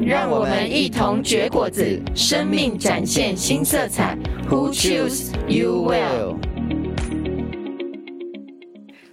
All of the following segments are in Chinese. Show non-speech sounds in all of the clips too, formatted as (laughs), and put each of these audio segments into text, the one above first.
让我们一同绝果子，生命展现新色彩。Who choose you well？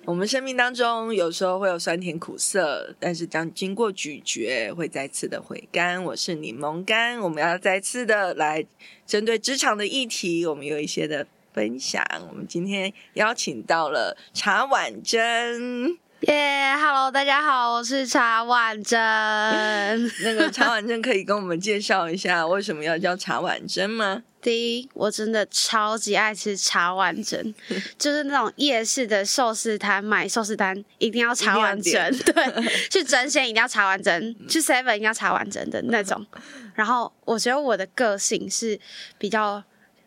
我们生命当中有时候会有酸甜苦涩，但是当经过咀嚼，会再次的回甘。我是柠檬干，我们要再次的来针对职场的议题，我们有一些的分享。我们今天邀请到了茶婉珍。耶、yeah，Hello，大家好，我是茶婉珍。(laughs) 那个茶婉珍可以跟我们介绍一下为什么要叫茶婉珍吗？第一，我真的超级爱吃茶婉珍，(laughs) 就是那种夜市的寿司摊买寿司单一定要茶婉珍，(laughs) 对，去争鲜一定要茶婉珍，去 Seven 一定要茶婉珍的那种。然后我觉得我的个性是比较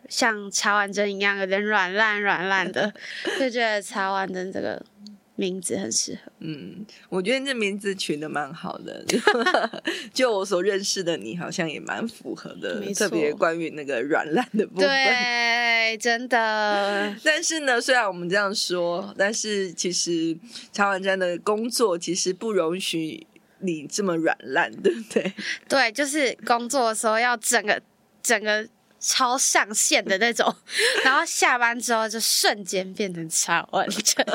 像茶婉珍一样，有点软烂软烂的，就觉得茶婉珍这个。名字很适合，嗯，我觉得这名字取的蛮好的，(laughs) 就我所认识的你，好像也蛮符合的，特别关于那个软烂的部分，对，真的。但是呢，虽然我们这样说，但是其实茶婉珍的工作其实不容许你这么软烂，对不对？(laughs) 对，就是工作的时候要整个整个。超上线的那种，然后下班之后就瞬间变成茶婉珍。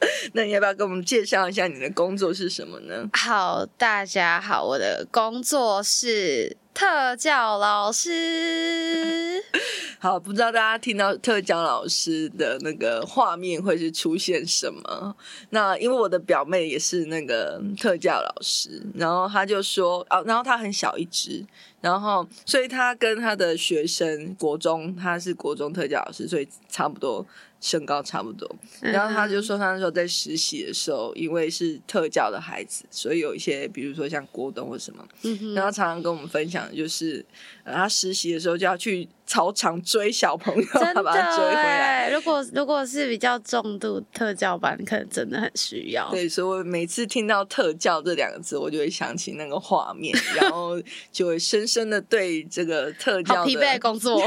(laughs) 那你要不要给我们介绍一下你的工作是什么呢？好，大家好，我的工作是特教老师。(laughs) 好，不知道大家听到特教老师的那个画面会是出现什么？那因为我的表妹也是那个特教老师，然后她就说，哦，然后她很小一只。然后，所以她跟她的学生，国中，她是国中特教老师，所以差不多。身高差不多，然后他就说，他那时候在实习的时候，因为是特教的孩子，所以有一些，比如说像郭董或什么，嗯、然后常常跟我们分享，就是、呃、他实习的时候就要去操场追小朋友，他把他追回来。如果 (laughs) 如果是比较重度特教班，可能真的很需要。对，所以我每次听到特教这两个字，我就会想起那个画面，然后就会深深的对这个特教的疲惫的工作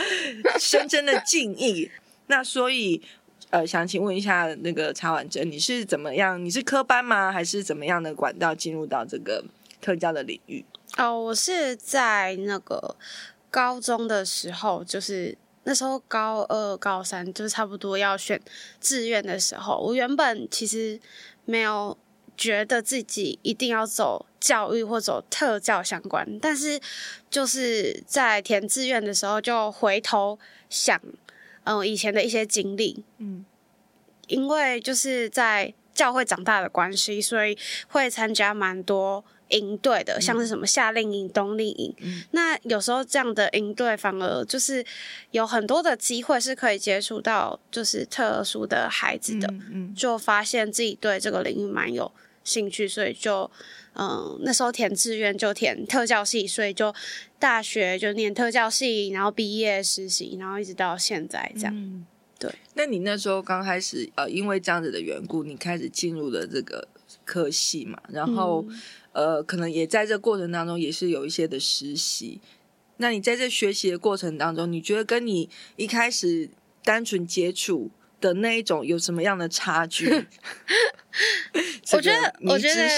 (laughs) 深深的敬意。那所以，呃，想请问一下，那个查婉珍，你是怎么样？你是科班吗？还是怎么样的管道进入到这个特教的领域？哦，我是在那个高中的时候，就是那时候高二、高三，就是差不多要选志愿的时候，我原本其实没有觉得自己一定要走教育或走特教相关，但是就是在填志愿的时候，就回头想。嗯，以前的一些经历，嗯，因为就是在教会长大的关系，所以会参加蛮多营队的，嗯，像是什么夏令营、冬令营。嗯，那有时候这样的营队反而就是有很多的机会是可以接触到就是特殊的孩子的，嗯，嗯，就发现自己对这个领域蛮有兴趣，所以就嗯，那时候填志愿就填特教系，所以就大学就念特教系，然后毕业实习，然后一直到现在这样。嗯、对，那你那时候刚开始呃，因为这样子的缘故，你开始进入了这个科系嘛，然后、嗯、呃，可能也在这过程当中也是有一些的实习。那你在这学习的过程当中，你觉得跟你一开始单纯接触的那一种有什么样的差距？(laughs) 我觉得，我觉得，(laughs)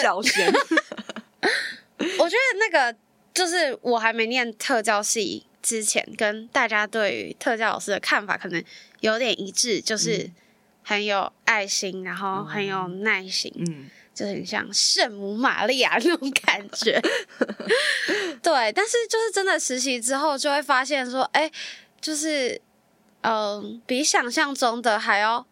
我觉得那个就是我还没念特教系之前，跟大家对于特教老师的看法可能有点一致，就是很有爱心，然后很有耐心，嗯，就很像圣母玛利亚那种感觉。(laughs) 对，但是就是真的实习之后，就会发现说，哎，就是。嗯，比想象中的还要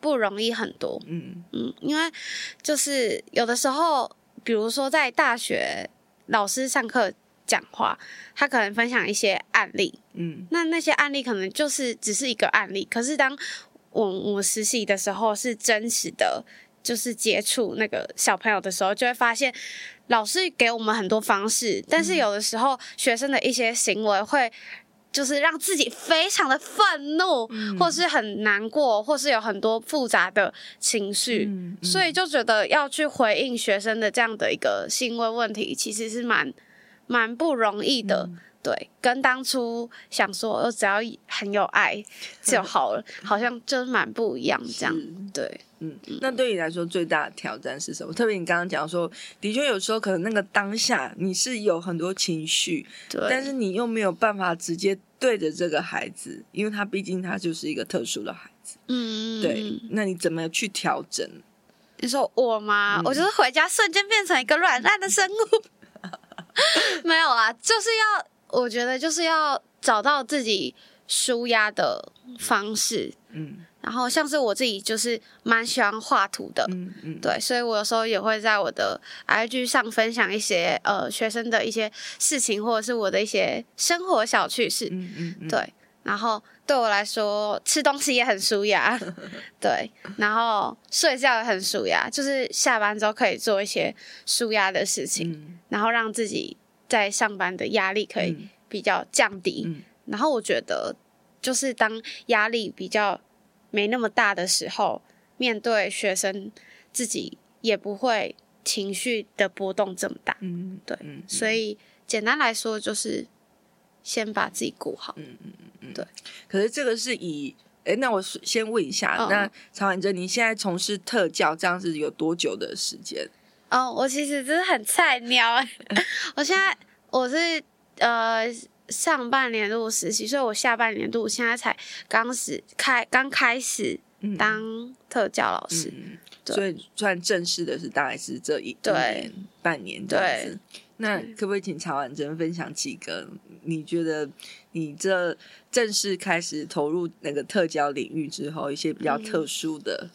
不容易很多。嗯嗯，因为就是有的时候，比如说在大学，老师上课讲话，他可能分享一些案例。嗯，那那些案例可能就是只是一个案例，可是当我我实习的时候，是真实的，就是接触那个小朋友的时候，就会发现老师给我们很多方式，但是有的时候学生的一些行为会。就是让自己非常的愤怒，嗯、或是很难过，或是有很多复杂的情绪，嗯嗯、所以就觉得要去回应学生的这样的一个行为问题，其实是蛮蛮不容易的。嗯、对，跟当初想说我只要很有爱 (laughs) 就好了，嗯、好像就是蛮不一样。这样，是对。嗯，那对你来说最大的挑战是什么？特别你刚刚讲说，的确有时候可能那个当下你是有很多情绪，对，但是你又没有办法直接对着这个孩子，因为他毕竟他就是一个特殊的孩子。嗯，对，那你怎么去调整？你说我吗？嗯、我就是回家瞬间变成一个软烂的生物。(laughs) 没有啊，就是要，我觉得就是要找到自己舒压的方式。嗯。然后像是我自己就是蛮喜欢画图的，嗯嗯，对，所以我有时候也会在我的 IG 上分享一些呃学生的一些事情，或者是我的一些生活小趣事，嗯嗯，嗯对。然后对我来说，吃东西也很舒压，(laughs) 对。然后睡觉也很舒压，就是下班之后可以做一些舒压的事情，嗯、然后让自己在上班的压力可以比较降低。嗯、然后我觉得，就是当压力比较没那么大的时候，面对学生，自己也不会情绪的波动这么大。嗯，对，嗯、所以简单来说就是先把自己顾好。嗯嗯嗯对。可是这个是以，哎，那我先问一下，哦、那曹婉珍，你现在从事特教这样子有多久的时间？哦，我其实真的很菜鸟。(laughs) 我现在我是呃。上半年度实习，所以我下半年度现在才刚始开，刚开始当特教老师，所以算正式的是大概是这一对年半年这样子。那可不可以请曹婉珍分享几个你觉得你这正式开始投入那个特教领域之后一些比较特殊的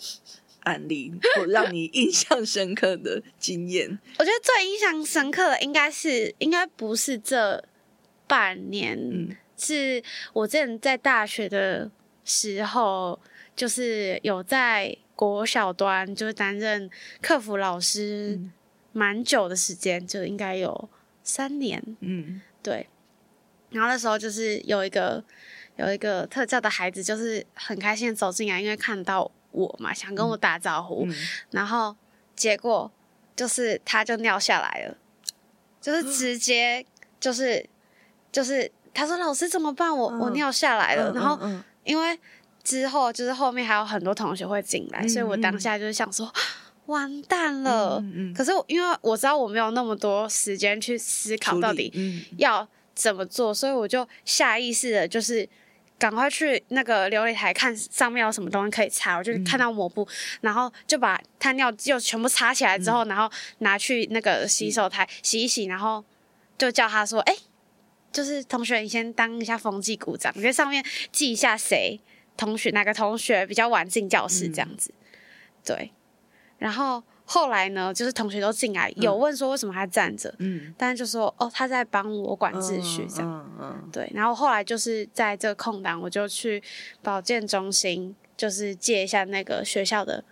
案例，嗯、(laughs) 或让你印象深刻的经验？我觉得最印象深刻的应该是，应该不是这。半年、嗯、是我之前在大学的时候，就是有在国小端就是担任客服老师，蛮久的时间，就应该有三年。嗯，对。然后那时候就是有一个有一个特教的孩子，就是很开心的走进来，因为看到我嘛，想跟我打招呼。嗯、然后结果就是他就尿下来了，就是直接就是。就是他说，老师怎么办？我、嗯、我尿下来了。嗯、然后因为之后就是后面还有很多同学会进来，嗯、所以我当下就是想说完蛋了。嗯嗯、可是因为我知道我没有那么多时间去思考到底要怎么做，所以我就下意识的就是赶快去那个琉璃台看上面有什么东西可以擦。我就看到抹布，嗯、然后就把他尿就全部擦起来之后，嗯、然后拿去那个洗手台洗一洗，然后就叫他说：“哎、欸。”就是同学，你先当一下风纪股长，你在上面记一下谁同学哪个同学比较晚进教室这样子，嗯、对。然后后来呢，就是同学都进来，有问说为什么他站着，嗯，但是就说哦他在帮我管秩序这样，嗯嗯嗯、对。然后后来就是在这个空档，我就去保健中心，就是借一下那个学校的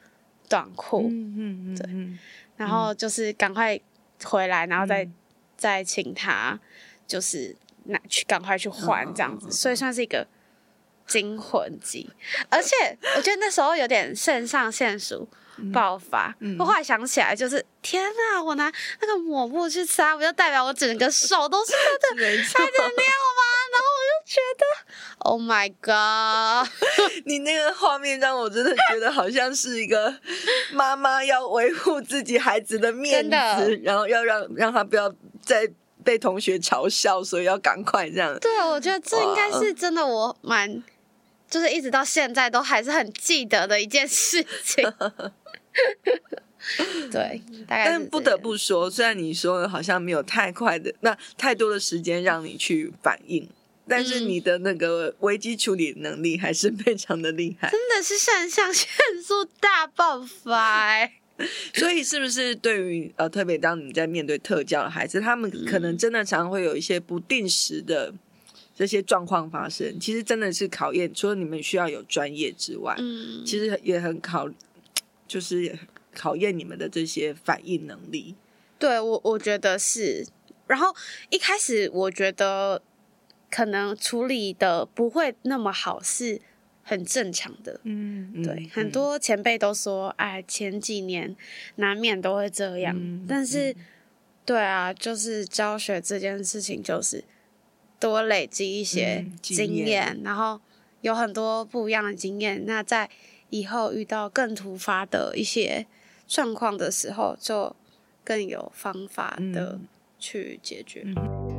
短裤，嗯嗯嗯，对。然后就是赶快回来，然后再、嗯、再请他就是。拿去赶快去换这样子，所以算是一个惊魂记。而且我觉得那时候有点肾上腺素爆发。我后来想起来，就是天哪，我拿那个抹布去擦，不就代表我整个手都是他的孩子的尿吗？然后我就觉得，Oh my God！(laughs) 你那个画面让我真的觉得好像是一个妈妈要维护自己孩子的面子，然后要让让他不要再。被同学嘲笑，所以要赶快这样。对，我觉得这应该是真的，我蛮就是一直到现在都还是很记得的一件事情。(laughs) (laughs) 对，大概。但不得不说，虽然你说好像没有太快的那太多的时间让你去反应，但是你的那个危机处理能力还是非常的厉害，真的是肾上腺素大爆发。(laughs) 所以，是不是对于呃，特别当你在面对特教的孩子，他们可能真的常会有一些不定时的这些状况发生？其实真的是考验，除了你们需要有专业之外，嗯，其实也很考，就是考验你们的这些反应能力。对，我我觉得是。然后一开始我觉得可能处理的不会那么好，是很正常的。嗯，对，嗯很多前辈都说，哎，前几年难免都会这样，嗯但是。嗯对啊，就是教学这件事情，就是多累积一些嗯经验，然后有很多不一样的经验。那在以后遇到更突发的一些状况的时候，就更有方法的去解决。嗯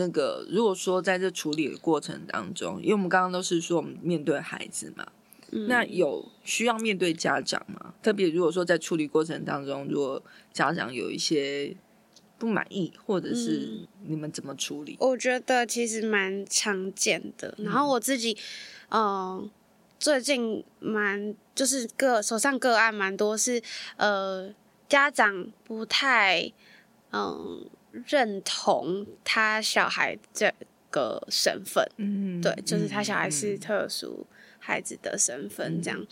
那个，如果说在这处理的过程当中，因为我们刚刚都是说我们面对孩子嘛，嗯那有需要面对家长吗？特别如果说在处理过程当中，如果家长有一些不满意，或者是你们怎么处理？我觉得其实蛮常见的。然后我自己，嗯、呃，最近蛮就是个手上个案蛮多是，呃，家长不太嗯、呃、认同他小孩这个身份，嗯对，就是他小孩是特殊孩子的身份这样。嗯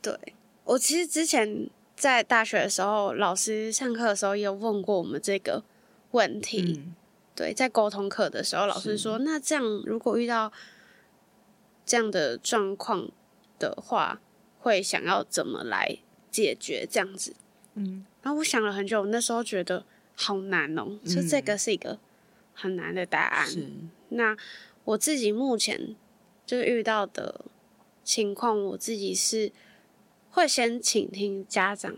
对，我其实之前在大学的时候，老师上课的时候也有问过我们这个问题。嗯对，在沟通课的时候，老师说：“那这样如果遇到这样的状况的话，会想要怎么来解决这样子？”嗯，然后我想了很久，我那时候觉得好难哦，就这个是一个很难的答案。是，那我自己目前就是遇到的情况，我自己是会先倾听家长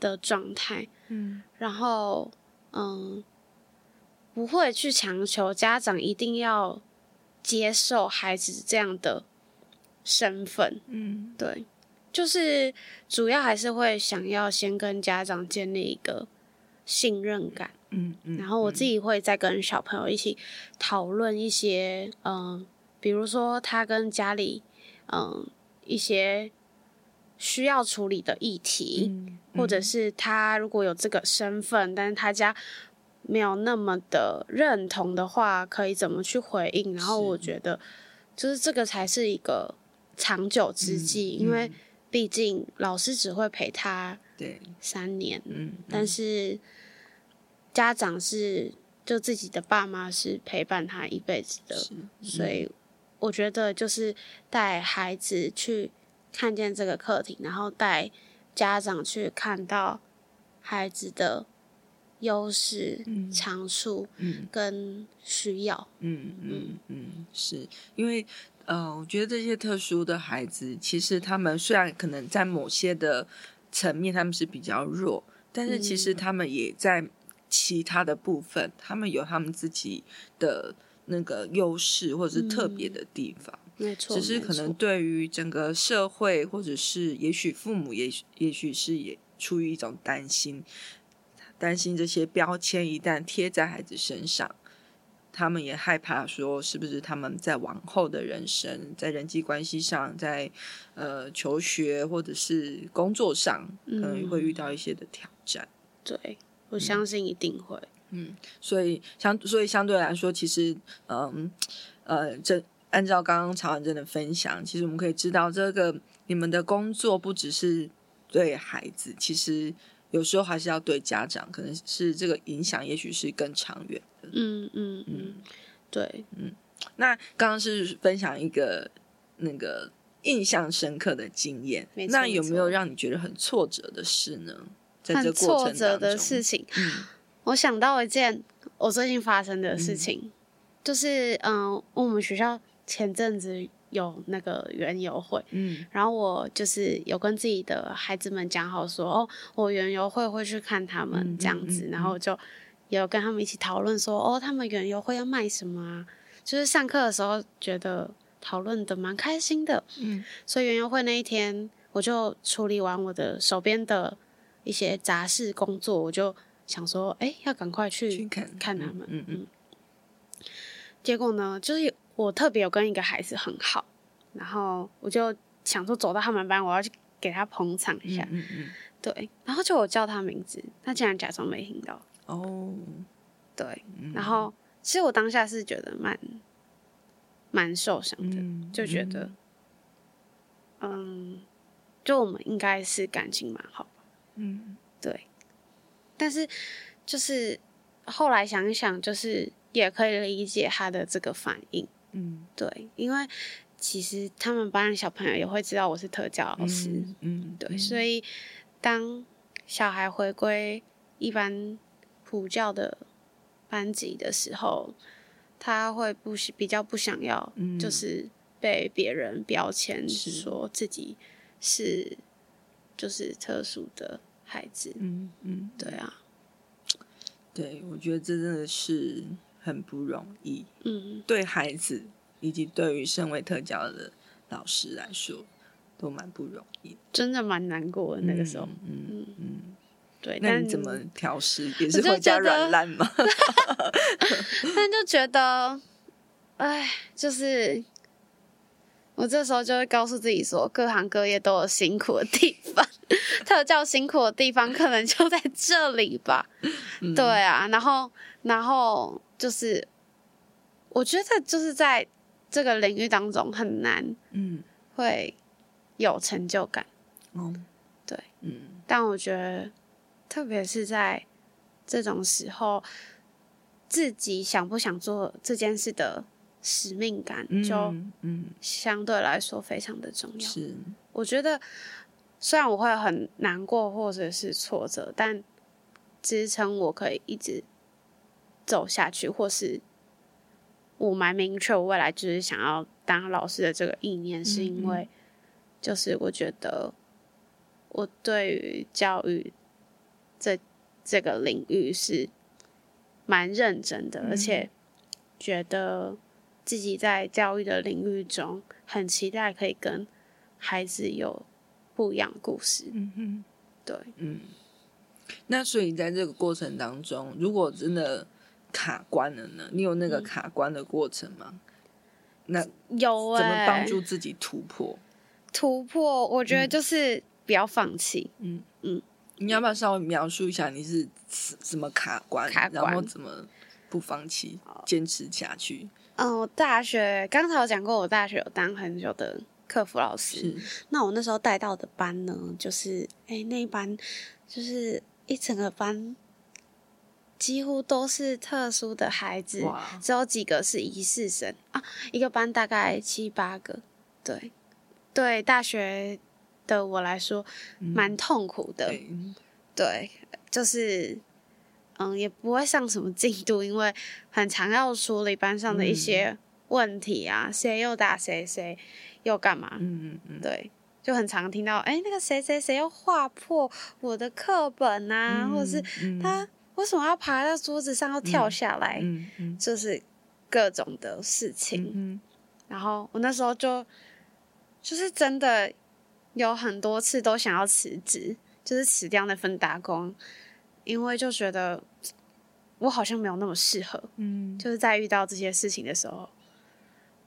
的状态，嗯。然后嗯，不会去强求家长一定要接受孩子这样的身份，嗯。对，就是主要还是会想要先跟家长建立一个信任感。嗯嗯，然后我自己会再跟小朋友一起讨论一些，嗯、呃，比如说他跟家里，嗯、呃，一些需要处理的议题，嗯或者是他如果有这个身份，但是他家没有那么的认同的话，可以怎么去回应？然后我觉得，就是这个才是一个长久之计，嗯因为毕竟老师只会陪他对，三年，嗯，但是家长是就自己的爸妈是陪伴他一辈子的，是所以我觉得就是带孩子去看见这个课题，然后带家长去看到孩子的优势、嗯。长处嗯。跟需要。嗯嗯嗯，是。因为呃，我觉得这些特殊的孩子，其实他们虽然可能在某些的层面他们是比较弱，但是其实他们也在其他的部分，他们有他们自己的那个优势或者是特别的地方。没错，只是可能对于整个社会，或者是也许父母也许也许是也出于一种担心，担心这些标签一旦贴在孩子身上，他们也害怕说是不是他们在往后的人生，在人际关系上，在呃求学或者是工作上，可能会遇到一些的挑战。对，我相信一定会。嗯，所以相所以相对来说，其实嗯呃这。按照刚刚曹婉珍的分享，其实我们可以知道，这个你们的工作不只是对孩子，其实有时候还是要对家长，可能是这个影响，也许是更长远的。嗯嗯嗯，对，嗯。那刚刚是分享一个那个印象深刻的经验，那有没有让你觉得很挫折的事呢？在这很挫折的事情，嗯。我想到一件我最近发生的事嗯。情，就是嗯，我们学校。前阵子有那个园游会，嗯，然后我就是有跟自己的孩子们讲好说，哦，我园游会会去看他们这样子，然后就有跟他们一起讨论说，哦，他们园游会要卖什么啊？就是上课的时候觉得讨论的蛮开心的，嗯，所以园游会那一天我就处理完我的手边的一些杂事工作，我就想说，哎，要赶快去，看看他们，嗯嗯，嗯，结果呢，就是。我特别有跟一个孩子很好，然后我就想说走到他们班，我要去给他捧场一下。嗯嗯。对，然后就我叫他名字，他竟然假装没听到。哦。对，然后其实我当下是觉得蛮蛮受伤的，嗯、就觉得，嗯，就我们应该是感情蛮好吧。嗯，对。但是就是后来想一想，就是也可以理解他的这个反应。嗯，对，因为其实他们班的小朋友也会知道我是特教老师。嗯，嗯对，所以当小孩回归一般普教的班级的时候，他会不比较不想要，就是被别人标签，说自己是就是特殊的孩子。嗯嗯，对啊，对，我觉得这真的是很不容易。嗯，对孩子以及对于身为特教的老师来说，都蛮不容易。真的蛮难过的那个时候。嗯嗯。嗯对，那你怎么调试？也是回家软烂吗？(laughs) 但就觉得，哎，就是我这时候就会告诉自己说，各行各业都有辛苦的地方，(laughs) 特教辛苦的地方可能就在这里吧。嗯、对啊，然后，然后就是，我觉得就是在这个领域当中很难，嗯，会有成就感。嗯，对，嗯，但我觉得。特别是在这种时候，自己想不想做这件事的使命感，就嗯，相对来说非常的重要。是，我觉得虽然我会很难过或者是挫折，但支撑我可以一直走下去，或是我蛮明确，我未来就是想要当老师的这个意念，是因为就是我觉得我对于教育。这这个领域是蛮认真的，嗯，而且觉得自己在教育的领域中很期待可以跟孩子有不一样的故事。嗯哼，对，嗯。那所以在这个过程当中，如果真的卡关了呢？你有那个卡关的过程吗？嗯，那有，欸，怎么帮助自己突破？突破，我觉得就是不要放弃。嗯嗯。你要不要稍微描述一下你是怎么卡关，卡关，然后怎么不放弃，坚持下去？嗯，我大学刚才有讲过，我大学有当很久的客服老师。那我那时候带到的班呢，就是哎、欸，那一班就是一整个班几乎都是特殊的孩子，只有几个是疑似生啊。一个班大概七八个，对对，大学。的我来说，蛮痛苦的，嗯、对，就是，嗯，也不会上什么进度，因为很常要处理班上的一些问题啊，谁、嗯、又打谁，谁又干嘛，嗯嗯嗯，对，就很常听到，哎、欸，那个谁谁谁又划破我的课本啊，嗯、或者是他为什么要爬到桌子上要跳下来，嗯嗯，嗯，就是各种的事情，嗯，嗯，然后我那时候就就是真的。有很多次都想要辞职，就是辞掉那份打工，因为就觉得我好像没有那么适合。嗯，就是在遇到这些事情的时候，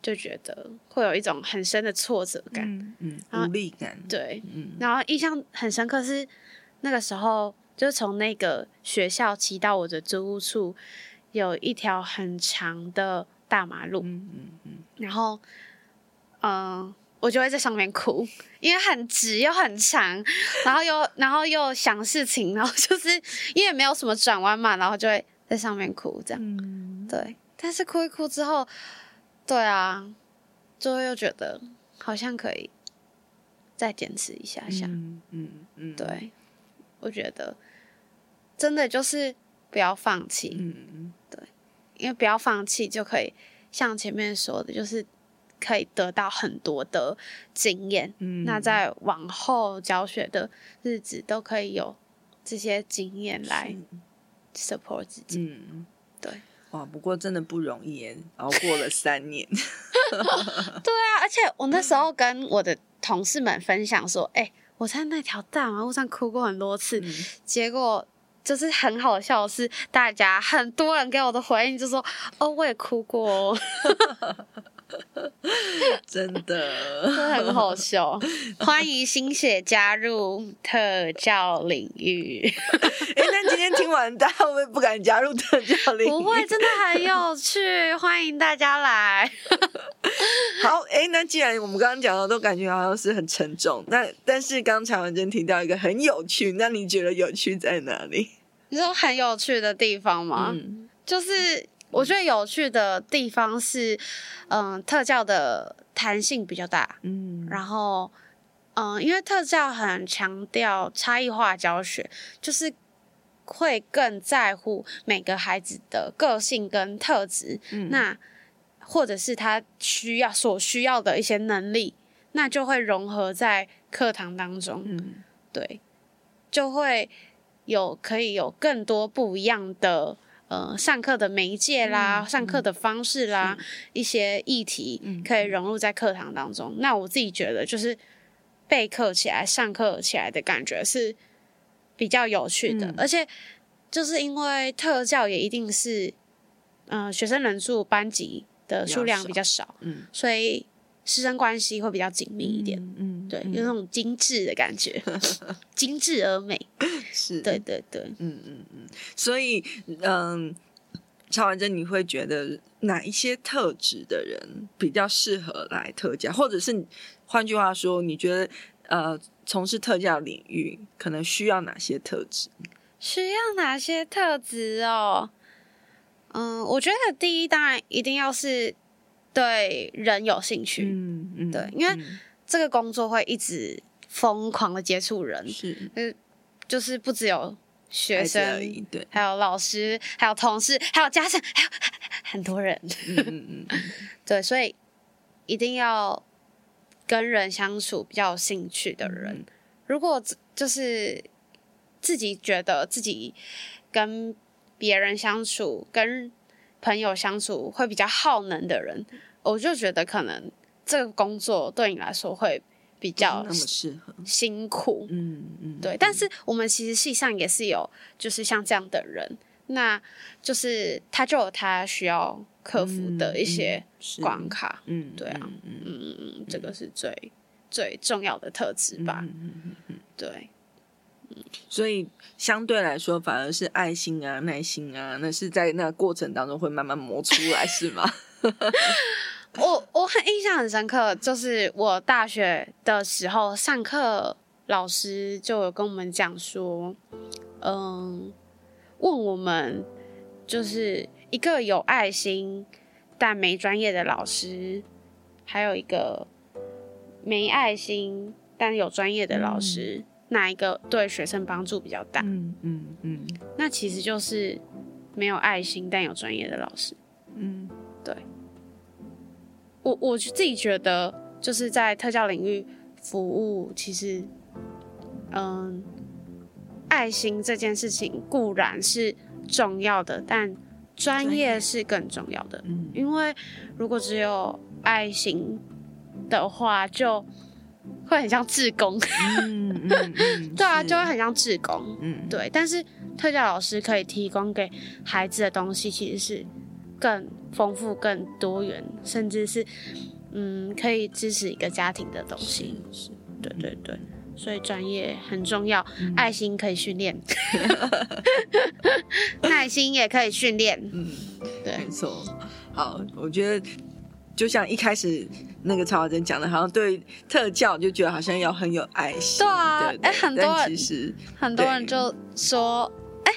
就觉得会有一种很深的挫折感，嗯，无力感。对，嗯，然后印象很深刻是那个时候，就是从那个学校骑到我的租屋处，有一条很长的大马路，嗯嗯嗯，然后，嗯、呃。我就会在上面哭，因为很直又很长，然后又然后又想事情，然后就是因为没有什么转弯嘛，然后就会在上面哭这样。嗯，对。但是哭一哭之后，对啊，就会又觉得好像可以再坚持一下下。嗯嗯嗯，对，我觉得真的就是不要放弃。嗯嗯，对，因为不要放弃就可以像前面说的，就是。可以得到很多的经验，嗯，那在往后教学的日子都可以有这些经验来 support 自己。嗯，对，哇，不过真的不容易耶，熬过了三年。(laughs) 对啊，而且我那时候跟我的同事们分享说，(laughs) 哎、欸，我在那条大马路上哭过很多次，嗯，结果就是很好笑的是，大家很多人给我的回应就说，哦，我也哭过哦。(laughs) (laughs) 真的，真的很好笑。(laughs) 欢迎新血加入特教领域。(laughs) 哎，那今天听完，大家会不会不敢加入特教领域？不会，真的很有趣，欢迎大家来。好，哎，那既然我们刚刚讲的都感觉好像是很沉重，那但是刚才文珍提到一个很有趣，那你觉得有趣在哪里？你说很有趣的地方吗？嗯，就是。我觉得有趣的地方是，嗯，特教的弹性比较大，嗯，然后，嗯，因为特教很强调差异化教学，就是会更在乎每个孩子的个性跟特质，嗯，那或者是他需要所需要的一些能力，那就会融合在课堂当中，嗯，对，就会有可以有更多不一样的。呃，上课的媒介啦，嗯、上课的方式啦，嗯、一些议题可以融入在课堂当中。嗯、那我自己觉得，就是备课起来、上课起来的感觉是比较有趣的，嗯、而且就是因为特教也一定是，呃，学生人数班级的数量比较少，嗯，所以师生关系会比较紧密一点，嗯，嗯对，有那种精致的感觉，(laughs) 精致而美。(laughs) 是，对对对，嗯嗯嗯，所以，嗯，曹婉珍，你会觉得哪一些特质的人比较适合来特教，或者是换句话说，你觉得呃，从事特教领域可能需要哪些特质？需要哪些特质哦？嗯，我觉得第一，当然一定要是对人有兴趣，嗯嗯，对，因为这个工作会一直疯狂的接触人，是，嗯。就是不只有学生，对，还有老师，还有同事，还有家长，还有很多人。嗯嗯嗯，(laughs) 对，所以一定要跟人相处比较有兴趣的人。嗯、如果就是自己觉得自己跟别人相处、跟朋友相处会比较耗能的人，我就觉得可能这个工作对你来说会。比较那么适合。辛苦，嗯嗯，对。但是我们其实系上也是有，就是像这样的人，那就是他就有他需要克服的一些关卡，嗯，对啊，嗯嗯嗯，这个是最最重要的特质吧，嗯嗯嗯，对。所以相对来说，反而是爱心啊、耐心啊，那是在那个过程当中会慢慢磨出来，是吗？(laughs) 我我很印象很深刻，就是我大学的时候上课，老师就有跟我们讲说，嗯，问我们就是一个有爱心但没专业的老师，还有一个没爱心但有专业的老师，嗯、哪一个对学生帮助比较大？嗯嗯嗯，那其实就是没有爱心但有专业的老师。嗯，对。我我自己觉得，就是在特教领域服务，其实，嗯，爱心这件事情固然是重要的，但专业是更重要的。嗯，因为如果只有爱心的话，就会很像志工。嗯嗯嗯，(laughs) 对啊，就会很像志工。嗯，对。但是特教老师可以提供给孩子的东西，其实是更丰富、更多元，甚至是嗯，可以支持一个家庭的东西。是，是对对对，所以专业很重要，嗯、爱心可以训练，(laughs) (laughs) 耐心也可以训练。嗯，对，没错。好，我觉得就像一开始那个曹华珍讲的，好像对特教就觉得好像要很有爱心。对啊，哎、欸，很多人其实很多人就说，哎。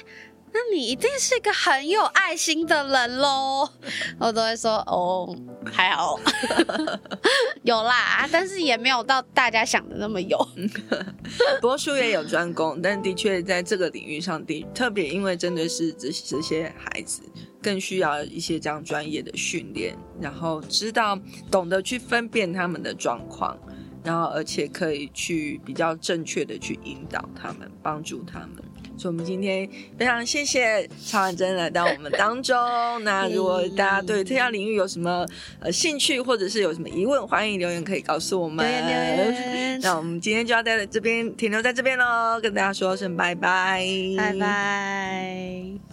那你一定是一个很有爱心的人喽，(laughs) 我都会说哦，还好，(laughs) 有啦，但是也没有到大家想的那么有。(laughs) 不过术业有专攻，但的确在这个领域上的特别，因为真的是这这些孩子更需要一些这样专业的训练，然后知道懂得去分辨他们的状况，然后而且可以去比较正确的去引导他们，帮助他们。所以，我们今天非常谢谢曹婉珍来到我们当中。(laughs) 那如果大家对特效领域有什么呃兴趣，或者是有什么疑问，欢迎留言可以告诉我们。那我们今天就要在这边停留在这边喽，跟大家说声拜拜，拜拜。